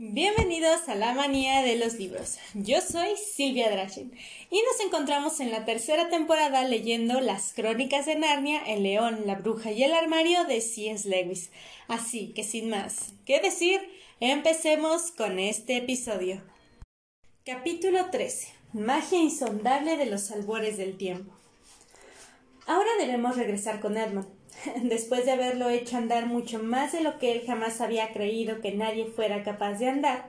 Bienvenidos a la manía de los libros. Yo soy Silvia Drachen y nos encontramos en la tercera temporada leyendo Las Crónicas de Narnia, El León, la Bruja y el Armario de C.S. Lewis. Así que sin más que decir, empecemos con este episodio. Capítulo 13. Magia insondable de los albores del tiempo. Ahora debemos regresar con Edmund. Después de haberlo hecho andar mucho más de lo que él jamás había creído que nadie fuera capaz de andar,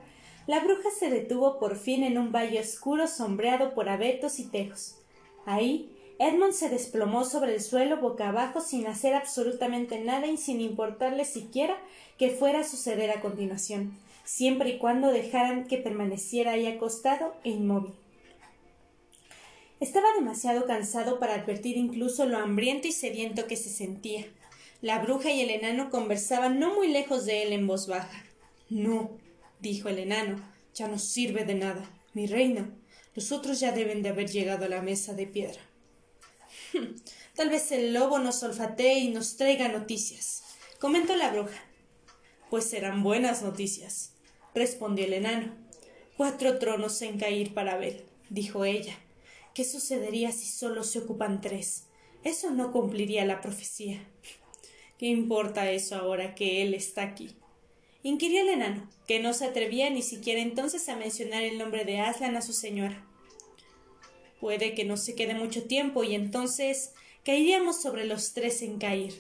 la bruja se detuvo por fin en un valle oscuro sombreado por abetos y tejos. Ahí, Edmund se desplomó sobre el suelo boca abajo sin hacer absolutamente nada y sin importarle siquiera que fuera a suceder a continuación, siempre y cuando dejaran que permaneciera ahí acostado e inmóvil. Estaba demasiado cansado para advertir incluso lo hambriento y sediento que se sentía. La bruja y el enano conversaban no muy lejos de él en voz baja. No, dijo el enano, ya no sirve de nada. Mi reina, los otros ya deben de haber llegado a la mesa de piedra. Tal vez el lobo nos olfatee y nos traiga noticias, comentó la bruja. Pues serán buenas noticias, respondió el enano. Cuatro tronos en caer para ver, dijo ella. ¿Qué sucedería si solo se ocupan tres? Eso no cumpliría la profecía. ¿Qué importa eso ahora que él está aquí? inquirió el enano, que no se atrevía ni siquiera entonces a mencionar el nombre de Aslan a su señora. Puede que no se quede mucho tiempo y entonces caeríamos sobre los tres en caer.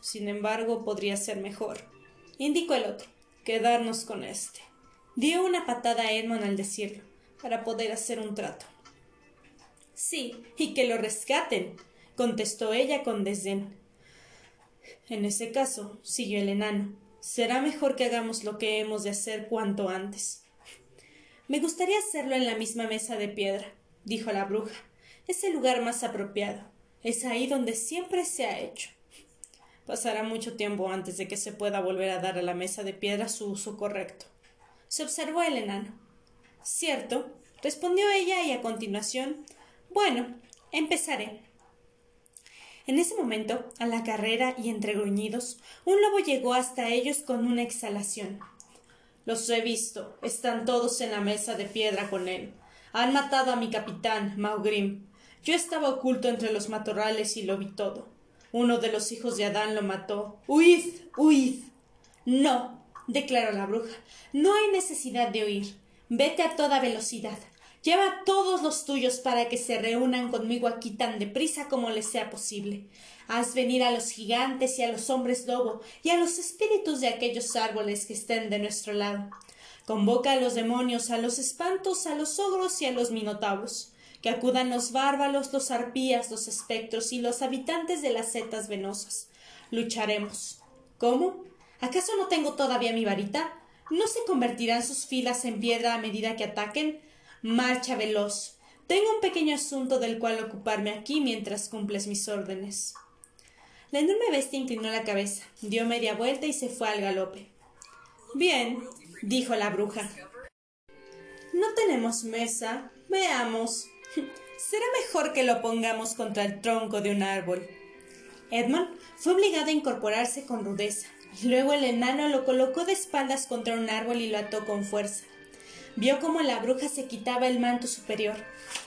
Sin embargo, podría ser mejor, indicó el otro, quedarnos con este. Dio una patada a Edmond al decirlo, para poder hacer un trato. Sí, y que lo rescaten, contestó ella con desdén. En ese caso, siguió el enano, será mejor que hagamos lo que hemos de hacer cuanto antes. Me gustaría hacerlo en la misma mesa de piedra, dijo la bruja. Es el lugar más apropiado. Es ahí donde siempre se ha hecho. Pasará mucho tiempo antes de que se pueda volver a dar a la mesa de piedra su uso correcto. Se observó el enano. Cierto, respondió ella y a continuación bueno, empezaré. En ese momento, a la carrera y entre gruñidos, un lobo llegó hasta ellos con una exhalación. Los he visto. Están todos en la mesa de piedra con él. Han matado a mi capitán, Maugrim. Yo estaba oculto entre los matorrales y lo vi todo. Uno de los hijos de Adán lo mató. ¡Huid! ¡Huid! No, declaró la bruja. No hay necesidad de huir. Vete a toda velocidad. Lleva a todos los tuyos para que se reúnan conmigo aquí tan deprisa como les sea posible. Haz venir a los gigantes y a los hombres lobo y a los espíritus de aquellos árboles que estén de nuestro lado. Convoca a los demonios, a los espantos, a los ogros y a los minotauros. Que acudan los bárbaros, los arpías, los espectros y los habitantes de las setas venosas. Lucharemos. ¿Cómo? ¿Acaso no tengo todavía mi varita? ¿No se convertirán sus filas en piedra a medida que ataquen? Marcha veloz. Tengo un pequeño asunto del cual ocuparme aquí mientras cumples mis órdenes. La enorme bestia inclinó la cabeza, dio media vuelta y se fue al galope. Bien, dijo la bruja. No tenemos mesa. Veamos. Será mejor que lo pongamos contra el tronco de un árbol. Edmund fue obligado a incorporarse con rudeza. Luego el enano lo colocó de espaldas contra un árbol y lo ató con fuerza. Vio cómo la bruja se quitaba el manto superior.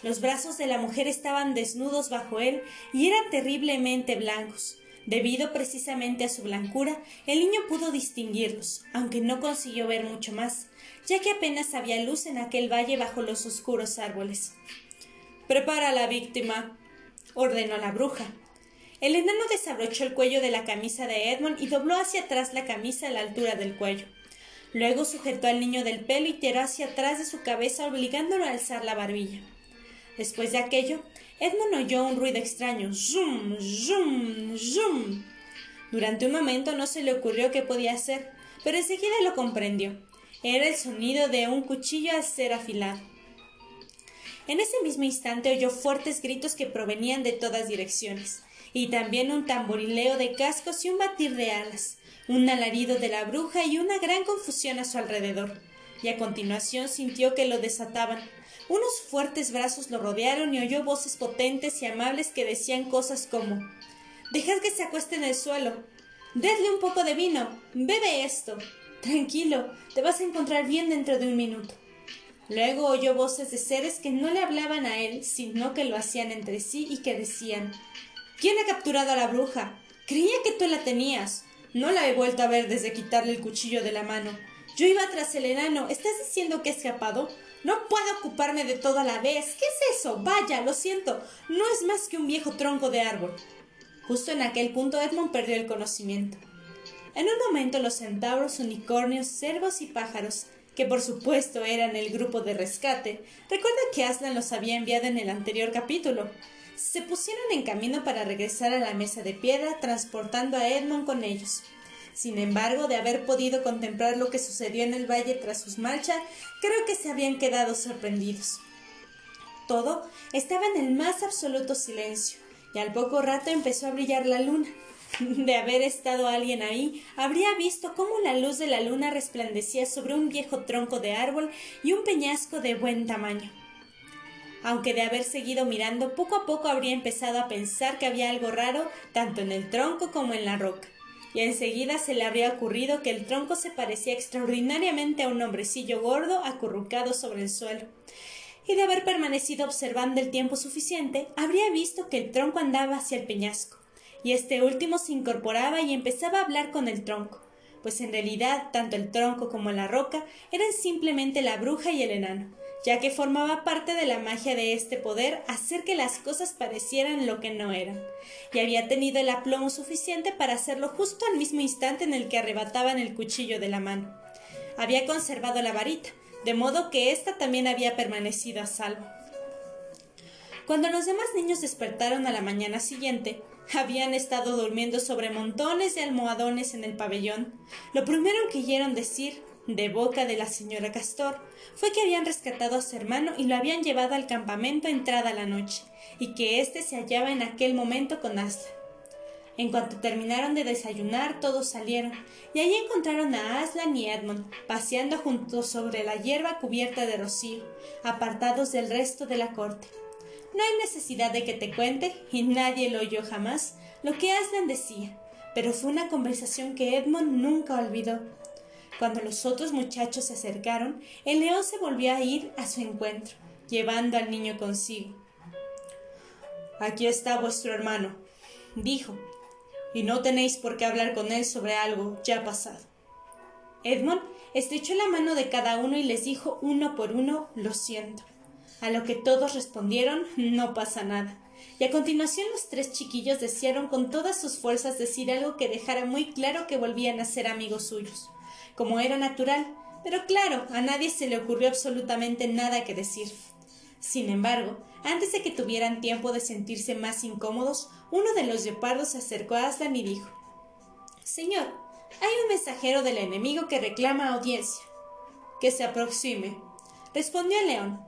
Los brazos de la mujer estaban desnudos bajo él y eran terriblemente blancos. Debido precisamente a su blancura, el niño pudo distinguirlos, aunque no consiguió ver mucho más, ya que apenas había luz en aquel valle bajo los oscuros árboles. Prepara a la víctima, ordenó la bruja. El enano desabrochó el cuello de la camisa de Edmund y dobló hacia atrás la camisa a la altura del cuello. Luego sujetó al niño del pelo y tiró hacia atrás de su cabeza obligándolo a alzar la barbilla. Después de aquello, Edmund oyó un ruido extraño. ¡Zum! ¡Zum! ¡Zum! Durante un momento no se le ocurrió qué podía hacer, pero enseguida lo comprendió. Era el sonido de un cuchillo al ser afilado. En ese mismo instante oyó fuertes gritos que provenían de todas direcciones, y también un tamborileo de cascos y un batir de alas un alarido de la bruja y una gran confusión a su alrededor. Y a continuación sintió que lo desataban. Unos fuertes brazos lo rodearon y oyó voces potentes y amables que decían cosas como Dejad que se acueste en el suelo. Dedle un poco de vino. Bebe esto. Tranquilo, te vas a encontrar bien dentro de un minuto. Luego oyó voces de seres que no le hablaban a él, sino que lo hacían entre sí y que decían ¿Quién ha capturado a la bruja? Creía que tú la tenías. No la he vuelto a ver desde quitarle el cuchillo de la mano. Yo iba tras el enano. ¿Estás diciendo que ha escapado? No puedo ocuparme de toda la vez. ¿Qué es eso? Vaya, lo siento. No es más que un viejo tronco de árbol. Justo en aquel punto Edmund perdió el conocimiento. En un momento los centauros, unicornios, cervos y pájaros, que por supuesto eran el grupo de rescate, recuerda que Aslan los había enviado en el anterior capítulo, se pusieron en camino para regresar a la mesa de piedra transportando a Edmund con ellos. Sin embargo, de haber podido contemplar lo que sucedió en el valle tras sus marchas, creo que se habían quedado sorprendidos. Todo estaba en el más absoluto silencio, y al poco rato empezó a brillar la luna. De haber estado alguien ahí, habría visto cómo la luz de la luna resplandecía sobre un viejo tronco de árbol y un peñasco de buen tamaño. Aunque de haber seguido mirando, poco a poco habría empezado a pensar que había algo raro tanto en el tronco como en la roca. Y enseguida se le habría ocurrido que el tronco se parecía extraordinariamente a un hombrecillo gordo acurrucado sobre el suelo. Y de haber permanecido observando el tiempo suficiente, habría visto que el tronco andaba hacia el peñasco, y este último se incorporaba y empezaba a hablar con el tronco, pues en realidad tanto el tronco como la roca eran simplemente la bruja y el enano, ya que formaba parte de la magia de este poder hacer que las cosas parecieran lo que no eran, y había tenido el aplomo suficiente para hacerlo justo al mismo instante en el que arrebataban el cuchillo de la mano. Había conservado la varita, de modo que ésta también había permanecido a salvo. Cuando los demás niños despertaron a la mañana siguiente, habían estado durmiendo sobre montones de almohadones en el pabellón. Lo primero que oyeron decir, de boca de la señora Castor, fue que habían rescatado a su hermano y lo habían llevado al campamento entrada la noche, y que éste se hallaba en aquel momento con Aslan. En cuanto terminaron de desayunar, todos salieron, y allí encontraron a Aslan y Edmund, paseando juntos sobre la hierba cubierta de rocío, apartados del resto de la corte. No hay necesidad de que te cuente, y nadie lo oyó jamás, lo que Aslan decía, pero fue una conversación que Edmund nunca olvidó. Cuando los otros muchachos se acercaron, el león se volvió a ir a su encuentro, llevando al niño consigo. Aquí está vuestro hermano, dijo, y no tenéis por qué hablar con él sobre algo ya pasado. Edmund estrechó la mano de cada uno y les dijo uno por uno lo siento. A lo que todos respondieron no pasa nada. Y a continuación los tres chiquillos desearon con todas sus fuerzas decir algo que dejara muy claro que volvían a ser amigos suyos, como era natural, pero claro, a nadie se le ocurrió absolutamente nada que decir. Sin embargo, antes de que tuvieran tiempo de sentirse más incómodos, uno de los leopardos se acercó a Aslan y dijo Señor, hay un mensajero del enemigo que reclama audiencia. Que se aproxime. Respondió el león.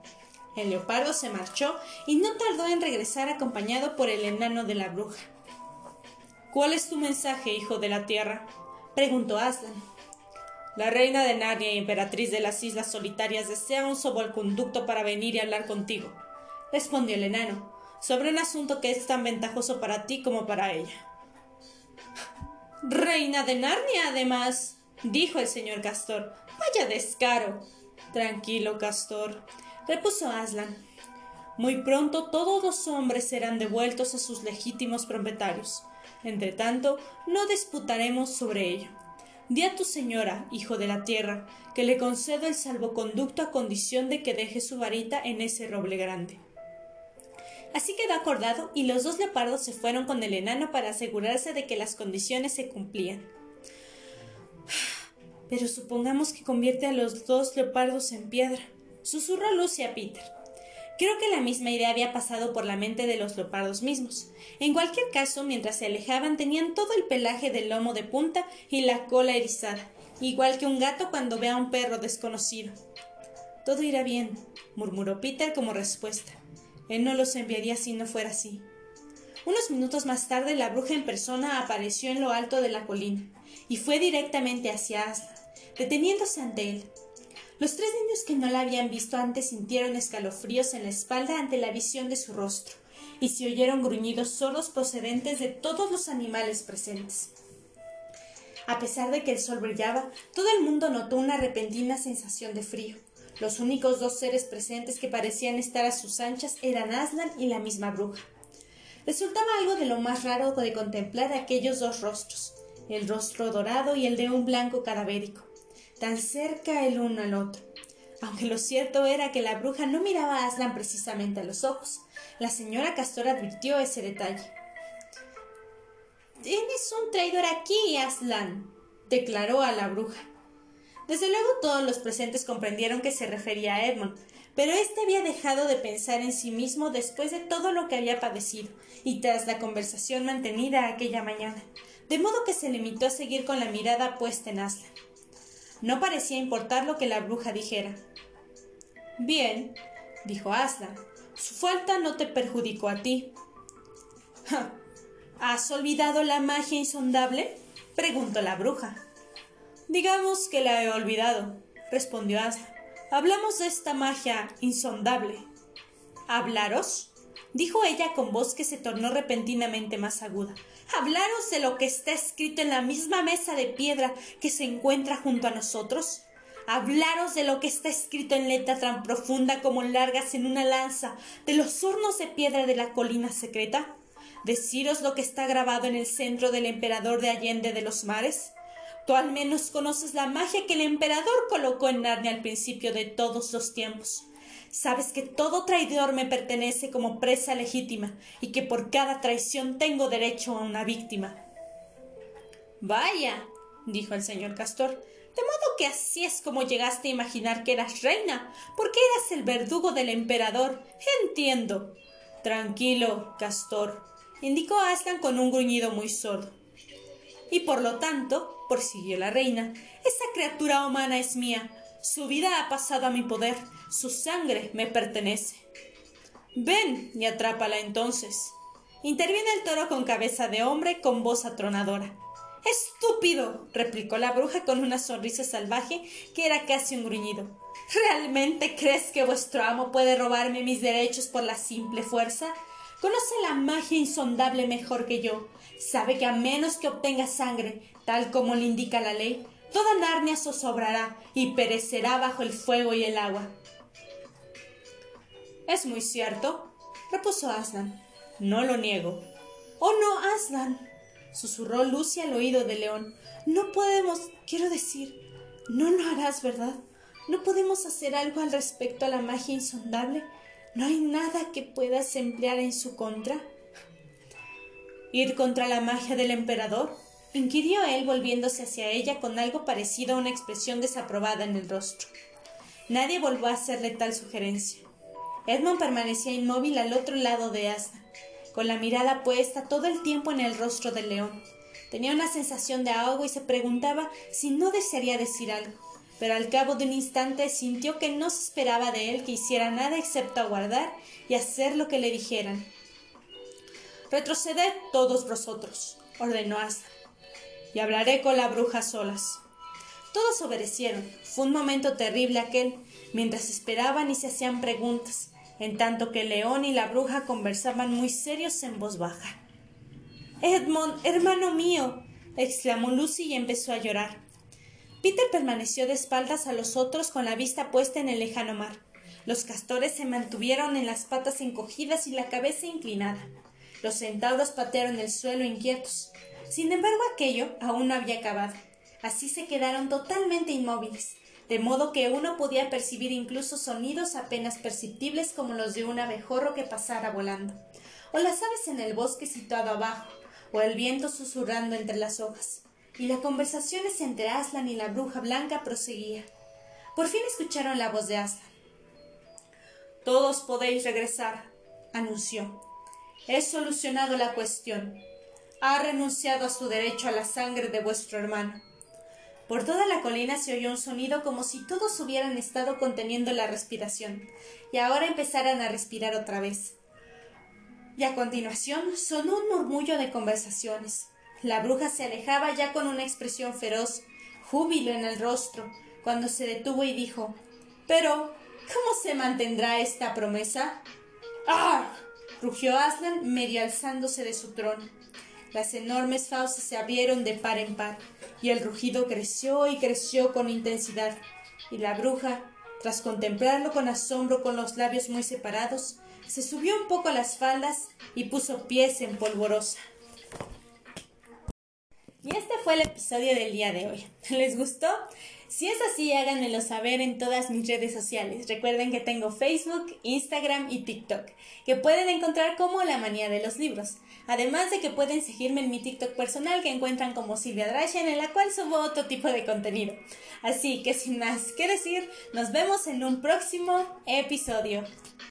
El leopardo se marchó y no tardó en regresar acompañado por el enano de la bruja. ¿Cuál es tu mensaje, hijo de la tierra? preguntó Aslan. La reina de Narnia y emperatriz de las Islas Solitarias desea un salvoconducto para venir y hablar contigo, respondió el enano, sobre un asunto que es tan ventajoso para ti como para ella. Reina de Narnia, además, dijo el señor Castor. Vaya descaro. Tranquilo, Castor, repuso Aslan. Muy pronto todos los hombres serán devueltos a sus legítimos propietarios. Entre tanto, no disputaremos sobre ello. Di a tu señora, hijo de la tierra, que le concedo el salvoconducto a condición de que deje su varita en ese roble grande. Así quedó acordado y los dos leopardos se fueron con el enano para asegurarse de que las condiciones se cumplían. Pero supongamos que convierte a los dos leopardos en piedra, susurró Lucy a Peter. Creo que la misma idea había pasado por la mente de los leopardos mismos. En cualquier caso, mientras se alejaban tenían todo el pelaje del lomo de punta y la cola erizada, igual que un gato cuando ve a un perro desconocido. Todo irá bien, murmuró Peter como respuesta. Él no los enviaría si no fuera así. Unos minutos más tarde la bruja en persona apareció en lo alto de la colina y fue directamente hacia Aslan, deteniéndose ante él. Los tres niños que no la habían visto antes sintieron escalofríos en la espalda ante la visión de su rostro, y se oyeron gruñidos sordos procedentes de todos los animales presentes. A pesar de que el sol brillaba, todo el mundo notó una repentina sensación de frío. Los únicos dos seres presentes que parecían estar a sus anchas eran Aslan y la misma bruja. Resultaba algo de lo más raro de contemplar aquellos dos rostros, el rostro dorado y el de un blanco cadavérico, tan cerca el uno al otro. Aunque lo cierto era que la bruja no miraba a Aslan precisamente a los ojos, la señora Castor advirtió ese detalle. Tienes un traidor aquí, Aslan, declaró a la bruja. Desde luego todos los presentes comprendieron que se refería a Edmund, pero éste había dejado de pensar en sí mismo después de todo lo que había padecido y tras la conversación mantenida aquella mañana, de modo que se limitó a seguir con la mirada puesta en Aslan. No parecía importar lo que la bruja dijera. Bien, dijo Aslan, su falta no te perjudicó a ti. ¿Has olvidado la magia insondable? preguntó la bruja. Digamos que la he olvidado, respondió Aslan. Hablamos de esta magia insondable. ¿Hablaros? Dijo ella con voz que se tornó repentinamente más aguda. ¿Hablaros de lo que está escrito en la misma mesa de piedra que se encuentra junto a nosotros? hablaros de lo que está escrito en letra tan profunda como largas en una lanza de los hornos de piedra de la colina secreta? deciros lo que está grabado en el centro del emperador de Allende de los mares? Tú al menos conoces la magia que el emperador colocó en Narnia al principio de todos los tiempos. Sabes que todo traidor me pertenece como presa legítima y que por cada traición tengo derecho a una víctima. Vaya, dijo el señor Castor, de modo que así es como llegaste a imaginar que eras reina, porque eras el verdugo del emperador. Entiendo. Tranquilo, Castor, indicó Aslan con un gruñido muy sordo. Y por lo tanto, prosiguió la reina, esa criatura humana es mía. Su vida ha pasado a mi poder, su sangre me pertenece. Ven y atrápala entonces. Interviene el toro con cabeza de hombre con voz atronadora. Estúpido, replicó la bruja con una sonrisa salvaje que era casi un gruñido. ¿Realmente crees que vuestro amo puede robarme mis derechos por la simple fuerza? Conoce la magia insondable mejor que yo. Sabe que a menos que obtenga sangre, tal como le indica la ley, toda Narnia zozobrará y perecerá bajo el fuego y el agua. Es muy cierto, repuso Aslan. No lo niego. Oh no, Aslan, susurró Lucy al oído de León. No podemos, quiero decir, no lo harás, ¿verdad? ¿No podemos hacer algo al respecto a la magia insondable? ¿No hay nada que puedas emplear en su contra? ¿Ir contra la magia del emperador? inquirió él volviéndose hacia ella con algo parecido a una expresión desaprobada en el rostro. Nadie volvió a hacerle tal sugerencia. Edmund permanecía inmóvil al otro lado de Asa, con la mirada puesta todo el tiempo en el rostro del león. Tenía una sensación de ahogo y se preguntaba si no desearía decir algo pero al cabo de un instante sintió que no se esperaba de él que hiciera nada excepto aguardar y hacer lo que le dijeran. Retroceded todos vosotros, ordenó Asa, y hablaré con la bruja solas. Todos obedecieron. Fue un momento terrible aquel, mientras esperaban y se hacían preguntas, en tanto que león y la bruja conversaban muy serios en voz baja. Edmond, hermano mío, exclamó Lucy y empezó a llorar. Peter permaneció de espaldas a los otros con la vista puesta en el lejano mar. Los castores se mantuvieron en las patas encogidas y la cabeza inclinada. Los centauros patearon el suelo inquietos. Sin embargo, aquello aún no había acabado. Así se quedaron totalmente inmóviles, de modo que uno podía percibir incluso sonidos apenas perceptibles como los de un abejorro que pasara volando, o las aves en el bosque situado abajo, o el viento susurrando entre las hojas y la conversación entre Aslan y la bruja blanca proseguía. Por fin escucharon la voz de Aslan. Todos podéis regresar, anunció. He solucionado la cuestión. Ha renunciado a su derecho a la sangre de vuestro hermano. Por toda la colina se oyó un sonido como si todos hubieran estado conteniendo la respiración, y ahora empezaran a respirar otra vez. Y a continuación sonó un murmullo de conversaciones. La bruja se alejaba ya con una expresión feroz, júbilo en el rostro, cuando se detuvo y dijo Pero, ¿cómo se mantendrá esta promesa? ¡Ah! rugió Aslan, medio alzándose de su trono. Las enormes fauces se abrieron de par en par, y el rugido creció y creció con intensidad, y la bruja, tras contemplarlo con asombro con los labios muy separados, se subió un poco las faldas y puso pies en polvorosa. Y este fue el episodio del día de hoy. ¿Les gustó? Si es así, háganmelo saber en todas mis redes sociales. Recuerden que tengo Facebook, Instagram y TikTok, que pueden encontrar como La Manía de los Libros. Además de que pueden seguirme en mi TikTok personal que encuentran como Silvia Drachen, en la cual subo otro tipo de contenido. Así que sin más que decir, nos vemos en un próximo episodio.